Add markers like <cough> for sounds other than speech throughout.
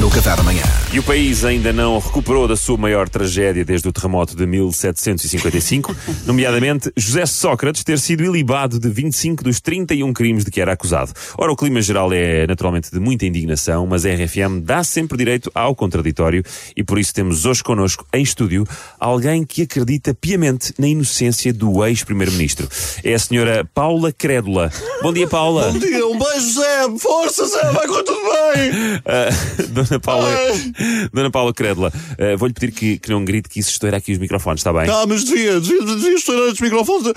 no Café da Manhã. E o país ainda não recuperou da sua maior tragédia desde o terremoto de 1755, <laughs> nomeadamente José Sócrates ter sido ilibado de 25 dos 31 crimes de que era acusado. Ora, o clima geral é naturalmente de muita indignação, mas a RFM dá sempre direito ao contraditório e por isso temos hoje connosco em estúdio alguém que acredita piamente na inocência do ex-primeiro-ministro. É a senhora Paula Crédula. Bom dia, Paula. Bom dia, um beijo, Zé! Força, Zé! Vai com tudo bem! Ah, <laughs> Dona Paula, Dona Paula Crédula, ah, vou-lhe pedir que, que não grite que isso estoura aqui os microfones, está bem? Ah, mas devia, devia, devia estourar estes microfones,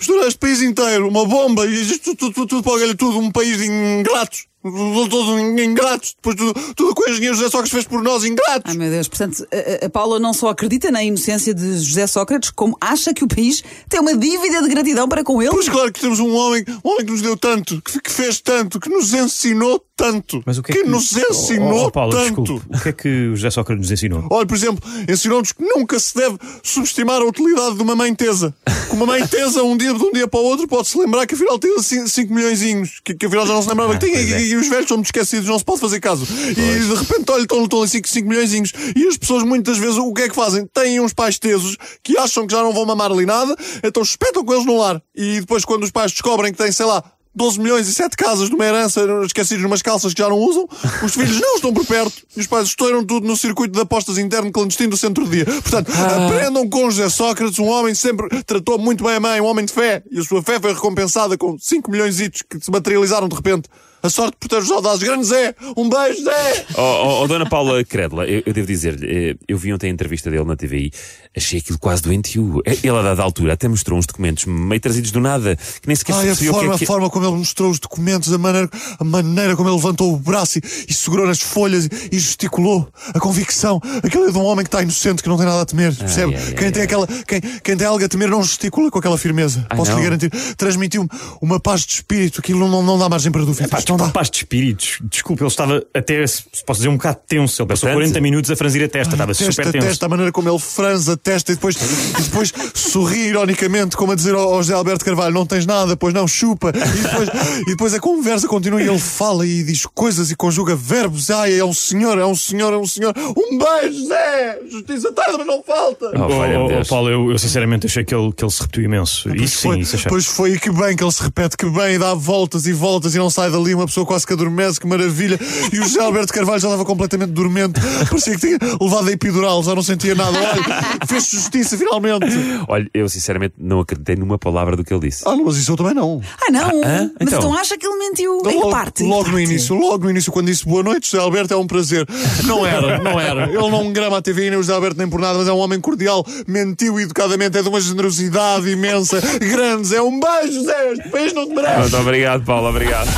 estourar este país inteiro, uma bomba, e isto tudo, tudo, tudo para olha tudo, um país de ingratos. Todos ingratos, depois tudo, tudo com o engenheiro José Sócrates fez por nós, ingratos. Ai meu Deus, portanto, a, a Paula não só acredita na inocência de José Sócrates, como acha que o país tem uma dívida de gratidão para com ele. Pois claro que temos um homem, um homem que nos deu tanto, que, que fez tanto, que nos ensinou tanto. Mas o que é que, nos ensinou oh, oh, Paulo, tanto. Desculpe, o que é que o José Sócrates nos ensinou? <laughs> Olha, por exemplo, ensinou-nos que nunca se deve subestimar a utilidade de uma mãe tesa. Que uma mãe tesa, um dia, de um dia para o outro, pode-se lembrar que afinal tem 5 milhões, que, que afinal já não se lembrava Ah, que tinha, pois é. e, e os velhos são muito esquecidos, não se pode fazer caso. E de repente, olha, estão, estão ali 5 milhões, e as pessoas muitas vezes o que é que fazem? Têm uns pais tesos que acham que já não vão mamar ali nada, então espetam com eles no lar. E depois, quando os pais descobrem que têm, sei lá, 12 milhões e 7 casas de uma herança esquecidos numas calças que já não usam, os filhos não estão por perto e os pais estouram tudo no circuito de apostas interno clandestino do centro-dia. Portanto, aprendam com José Sócrates, um homem que sempre tratou muito bem a mãe, um homem de fé, e a sua fé foi recompensada com 5 milhões que se materializaram de repente. A sorte protege os soldados. Grande Zé! Um beijo, Zé! Oh, oh, oh, Dona Paula Crédula, eu, eu devo dizer-lhe, eh, eu vi ontem a entrevista dele na TVI, achei aquilo quase doentio. Eh, Ele, a dada altura, até mostrou uns documentos meio trazidos do nada, que nem sequer se Ai, a percebia o que forma, é que... a forma como ele mostrou os documentos, a maneira, a maneira como ele levantou o braço e, e segurou nas folhas e, e gesticulou. A convicção. Aquele é de um homem que está inocente, que não tem nada a temer. percebe? ai, quem, ai, tem ai. Aquela, quem, quem tem algo a temer não gesticula com aquela firmeza. Ai, Posso não. lhe garantir. Transmitiu-me uma paz de espírito. Aquilo não, não dá margem para dúvida. Pá, Isto não dá. paz de espíritos. Desculpe, ele estava até, se posso dizer, um bocado tenso. Ele passou Bastante. 40 minutos a franzir a testa, estava Testa, super tenso. testa, a maneira como ele franza a testa e depois, e depois sorri ironicamente, como a dizer ao, ao José Alberto Carvalho: não tens nada, pois não, chupa. E depois, e depois a conversa continua e ele fala e diz coisas e conjuga verbos. Ai, é um senhor, é um senhor, é um senhor. Um beijo, Zé! Justiça tarde, mas não falta! Oh, Oh, oh. Paulo, eu, eu sinceramente achei que ele, que ele se repetiu imenso. Pois Isso sim, foi, isso achei. pois foi, e que bem que ele se repete, que bem, e dá voltas e voltas e não sai dali, uma pessoa quase que adormece, que maravilha. E o José Alberto Carvalho já estava completamente dormente, parecia que tinha levado a epidural, já não sentia nada. Olha, fez justiça finalmente. Olha, eu sinceramente não acreditei numa palavra do que ele disse. Ah, não, mas isso eu também não. Ah, não! hã? Mas Então? então acha que ele mentiu? Em que logo, parte? Em logo no parte? início, logo no início, quando disse boa noite, José Alberto é um prazer. Não era, não era. Ele não grama a TV nem o José Alberto nem por nada, mas é um homem cordial, mentiu educadamente, é de uma generosidade imensa. Grandes, é um beijo, Zé. Este país não te merece. Muito obrigado, Paulo, obrigado.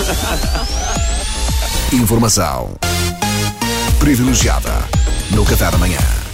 Informação privilegiada no Café da Manhã.